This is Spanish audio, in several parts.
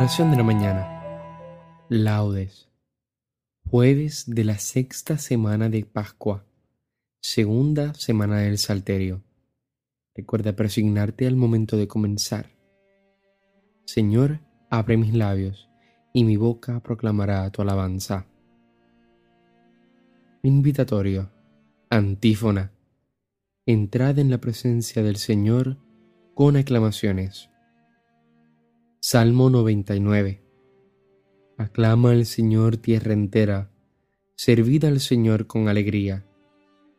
Oración de la mañana. Laudes. Jueves de la sexta semana de Pascua. Segunda semana del Salterio. Recuerda presignarte al momento de comenzar. Señor, abre mis labios, y mi boca proclamará tu alabanza. Invitatorio. Antífona. Entrad en la presencia del Señor con aclamaciones. Salmo 99 Aclama al Señor tierra entera, servid al Señor con alegría,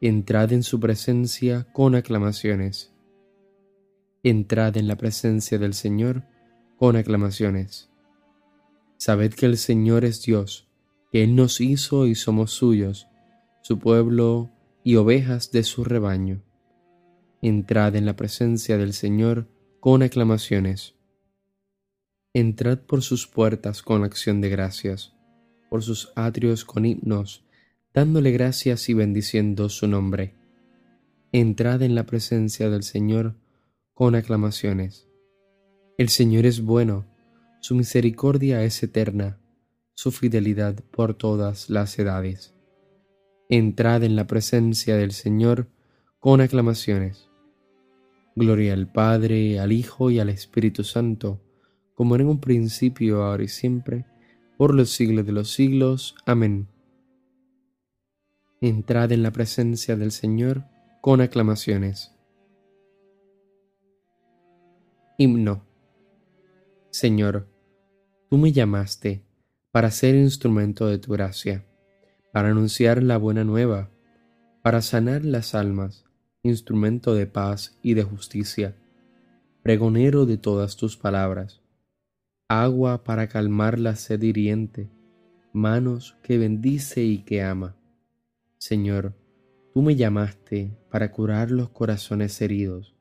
entrad en su presencia con aclamaciones. Entrad en la presencia del Señor con aclamaciones. Sabed que el Señor es Dios, que Él nos hizo y somos suyos, su pueblo y ovejas de su rebaño. Entrad en la presencia del Señor con aclamaciones. Entrad por sus puertas con acción de gracias, por sus atrios con himnos, dándole gracias y bendiciendo su nombre. Entrad en la presencia del Señor con aclamaciones. El Señor es bueno, su misericordia es eterna, su fidelidad por todas las edades. Entrad en la presencia del Señor con aclamaciones. Gloria al Padre, al Hijo y al Espíritu Santo, como en un principio, ahora y siempre, por los siglos de los siglos. Amén. Entrad en la presencia del Señor con aclamaciones. Himno. Señor, tú me llamaste para ser instrumento de tu gracia, para anunciar la buena nueva, para sanar las almas, instrumento de paz y de justicia, pregonero de todas tus palabras agua para calmar la sed hiriente, manos que bendice y que ama. Señor, tú me llamaste para curar los corazones heridos,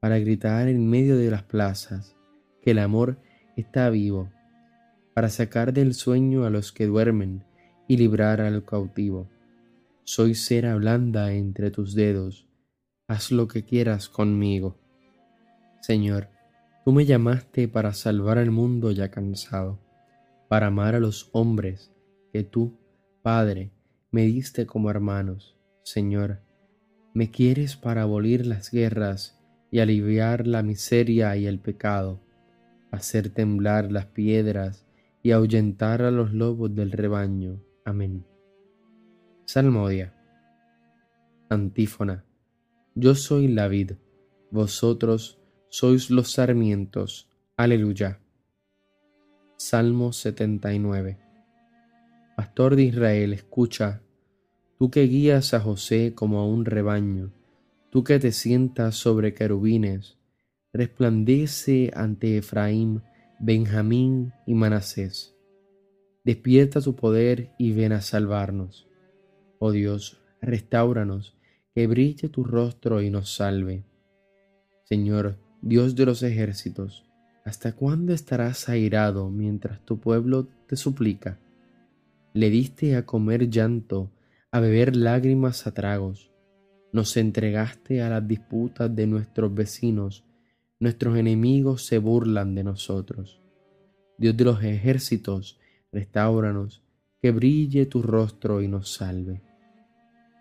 para gritar en medio de las plazas que el amor está vivo, para sacar del sueño a los que duermen y librar al cautivo. Soy cera blanda entre tus dedos, haz lo que quieras conmigo. Señor, Tú me llamaste para salvar al mundo ya cansado, para amar a los hombres que tú, Padre, me diste como hermanos. Señor, me quieres para abolir las guerras y aliviar la miseria y el pecado, hacer temblar las piedras y ahuyentar a los lobos del rebaño. Amén. Salmodia. Antífona. Yo soy la vid, vosotros sois los sarmientos. Aleluya. Salmo 79. Pastor de Israel, escucha, tú que guías a José como a un rebaño, tú que te sientas sobre querubines, resplandece ante Efraín, Benjamín y Manasés. Despierta tu poder y ven a salvarnos. Oh Dios, restauranos, que brille tu rostro y nos salve. Señor, Dios de los ejércitos, ¿hasta cuándo estarás airado mientras tu pueblo te suplica? Le diste a comer llanto, a beber lágrimas a tragos. Nos entregaste a las disputas de nuestros vecinos. Nuestros enemigos se burlan de nosotros. Dios de los ejércitos, restauranos, que brille tu rostro y nos salve.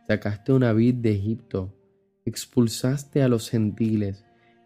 Sacaste una vid de Egipto, expulsaste a los gentiles,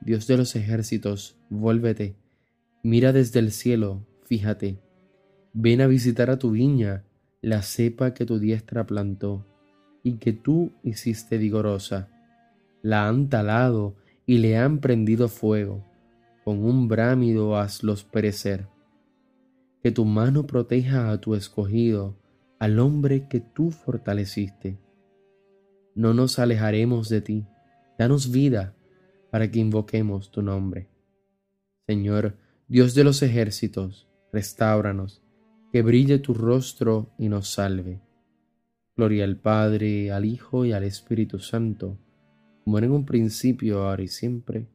Dios de los ejércitos, vuélvete, mira desde el cielo, fíjate, ven a visitar a tu viña, la cepa que tu diestra plantó y que tú hiciste vigorosa. La han talado y le han prendido fuego, con un brámido hazlos perecer. Que tu mano proteja a tu escogido, al hombre que tú fortaleciste. No nos alejaremos de ti, danos vida para que invoquemos tu nombre. Señor, Dios de los ejércitos, restauranos, que brille tu rostro y nos salve. Gloria al Padre, al Hijo y al Espíritu Santo, como en un principio, ahora y siempre,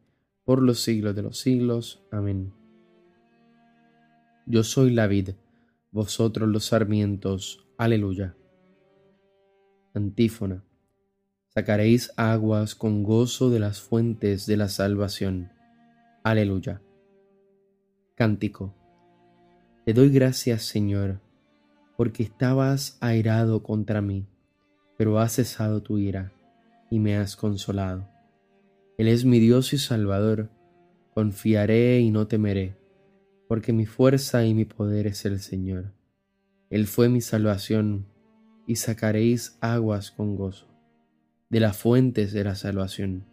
por los siglos de los siglos. Amén. Yo soy la vid, vosotros los sarmientos. Aleluya. Antífona. Sacaréis aguas con gozo de las fuentes de la salvación. Aleluya. Cántico. Te doy gracias, Señor, porque estabas airado contra mí, pero has cesado tu ira y me has consolado. Él es mi Dios y Salvador, confiaré y no temeré, porque mi fuerza y mi poder es el Señor. Él fue mi salvación, y sacaréis aguas con gozo, de las fuentes de la salvación.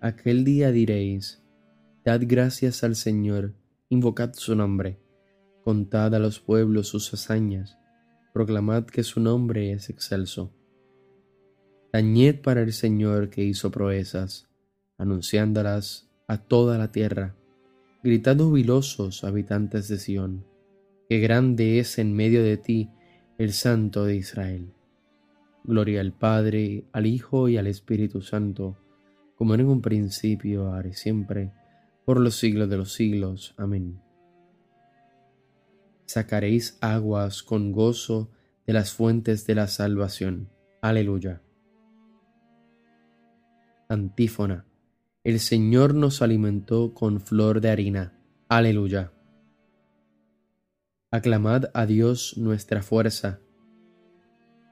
Aquel día diréis, Dad gracias al Señor, invocad su nombre, contad a los pueblos sus hazañas, proclamad que su nombre es excelso. Tañed para el Señor que hizo proezas, anunciándolas a toda la tierra. Gritad jubilosos, habitantes de Sión, que grande es en medio de ti el Santo de Israel. Gloria al Padre, al Hijo y al Espíritu Santo, como en un principio, ahora y siempre, por los siglos de los siglos. Amén. Sacaréis aguas con gozo de las fuentes de la salvación. Aleluya. Antífona. El Señor nos alimentó con flor de harina. Aleluya. Aclamad a Dios nuestra fuerza.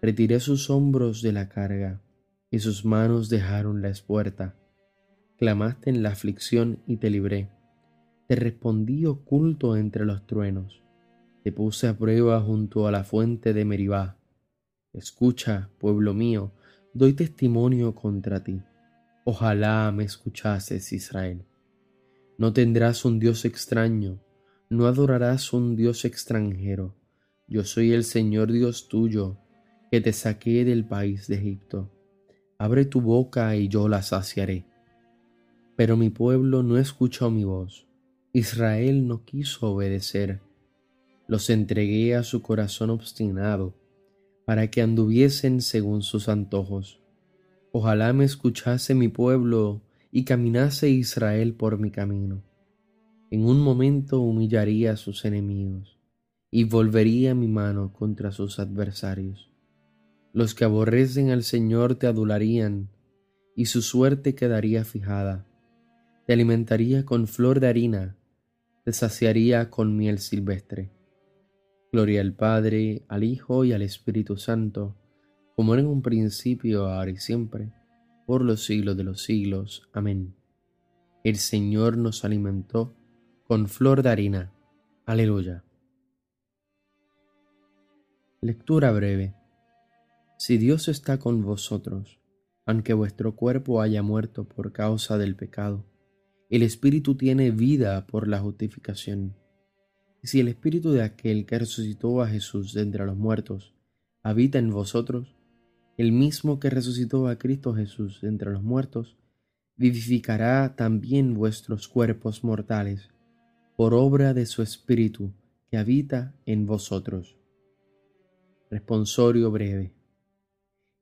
retiré sus hombros de la carga, y sus manos dejaron la espuerta clamaste en la aflicción y te libré. Te respondí oculto entre los truenos. Te puse a prueba junto a la fuente de Meribá. Escucha, pueblo mío, doy testimonio contra ti. Ojalá me escuchases, Israel. No tendrás un Dios extraño, no adorarás un Dios extranjero. Yo soy el Señor Dios tuyo, que te saqué del país de Egipto. Abre tu boca y yo la saciaré pero mi pueblo no escuchó mi voz. Israel no quiso obedecer. Los entregué a su corazón obstinado, para que anduviesen según sus antojos. Ojalá me escuchase mi pueblo y caminase Israel por mi camino. En un momento humillaría a sus enemigos y volvería mi mano contra sus adversarios. Los que aborrecen al Señor te adularían y su suerte quedaría fijada te alimentaría con flor de harina, te saciaría con miel silvestre. Gloria al Padre, al Hijo y al Espíritu Santo, como era en un principio, ahora y siempre, por los siglos de los siglos. Amén. El Señor nos alimentó con flor de harina. Aleluya. Lectura breve. Si Dios está con vosotros, aunque vuestro cuerpo haya muerto por causa del pecado, el Espíritu tiene vida por la justificación. Y si el Espíritu de aquel que resucitó a Jesús de entre los muertos habita en vosotros, el mismo que resucitó a Cristo Jesús de entre los muertos, vivificará también vuestros cuerpos mortales por obra de su Espíritu que habita en vosotros. Responsorio breve.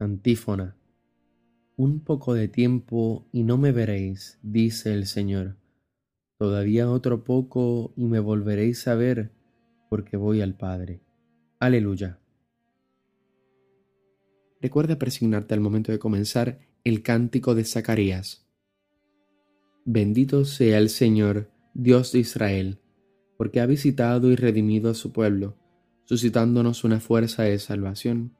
Antífona. Un poco de tiempo y no me veréis, dice el Señor. Todavía otro poco y me volveréis a ver, porque voy al Padre. Aleluya. Recuerda presignarte al momento de comenzar el cántico de Zacarías. Bendito sea el Señor, Dios de Israel, porque ha visitado y redimido a su pueblo, suscitándonos una fuerza de salvación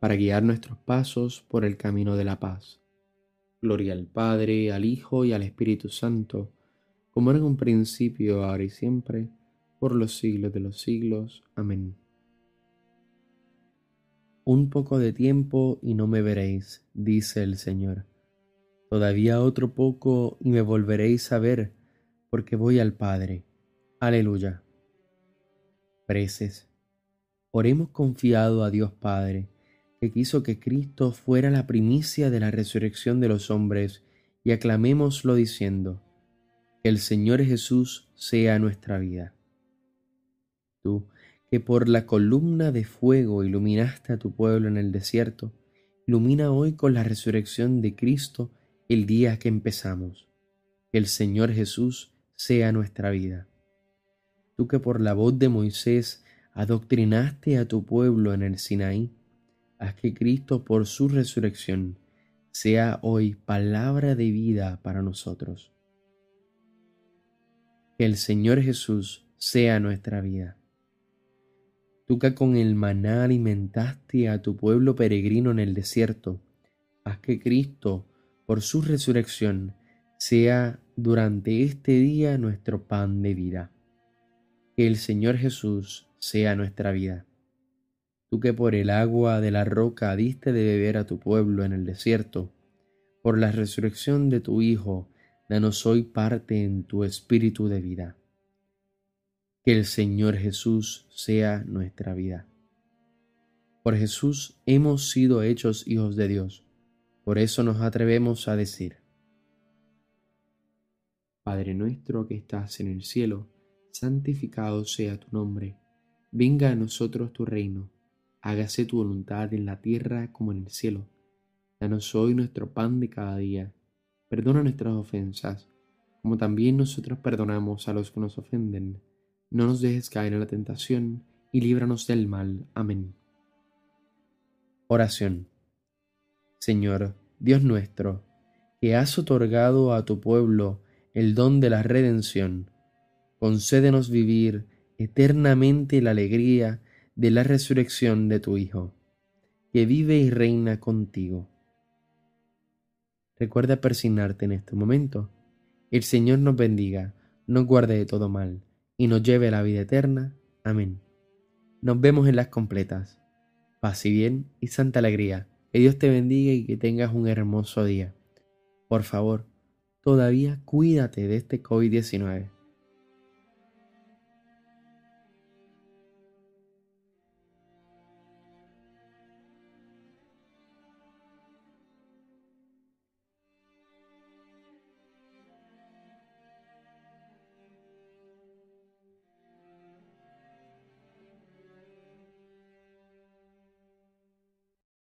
para guiar nuestros pasos por el camino de la paz. Gloria al Padre, al Hijo y al Espíritu Santo, como era en un principio, ahora y siempre, por los siglos de los siglos. Amén. Un poco de tiempo y no me veréis, dice el Señor. Todavía otro poco y me volveréis a ver, porque voy al Padre. Aleluya. Preces. Oremos confiado a Dios Padre que quiso que Cristo fuera la primicia de la resurrección de los hombres, y aclamémoslo diciendo, que el Señor Jesús sea nuestra vida. Tú, que por la columna de fuego iluminaste a tu pueblo en el desierto, ilumina hoy con la resurrección de Cristo el día que empezamos. Que el Señor Jesús sea nuestra vida. Tú que por la voz de Moisés adoctrinaste a tu pueblo en el Sinaí, haz que Cristo por su resurrección sea hoy palabra de vida para nosotros. Que el Señor Jesús sea nuestra vida. Tú que con el maná alimentaste a tu pueblo peregrino en el desierto, haz que Cristo, por su resurrección, sea durante este día nuestro pan de vida. Que el Señor Jesús sea nuestra vida tú que por el agua de la roca diste de beber a tu pueblo en el desierto, por la resurrección de tu Hijo, danos hoy parte en tu espíritu de vida. Que el Señor Jesús sea nuestra vida. Por Jesús hemos sido hechos hijos de Dios, por eso nos atrevemos a decir, Padre nuestro que estás en el cielo, santificado sea tu nombre, venga a nosotros tu reino hágase tu voluntad en la tierra como en el cielo. Danos hoy nuestro pan de cada día. Perdona nuestras ofensas, como también nosotros perdonamos a los que nos ofenden. No nos dejes caer en la tentación, y líbranos del mal. Amén. Oración. Señor, Dios nuestro, que has otorgado a tu pueblo el don de la redención, concédenos vivir eternamente la alegría de la resurrección de tu Hijo, que vive y reina contigo. Recuerda persignarte en este momento. El Señor nos bendiga, nos guarde de todo mal y nos lleve a la vida eterna. Amén. Nos vemos en las completas. Paz y bien y santa alegría. Que Dios te bendiga y que tengas un hermoso día. Por favor, todavía cuídate de este COVID-19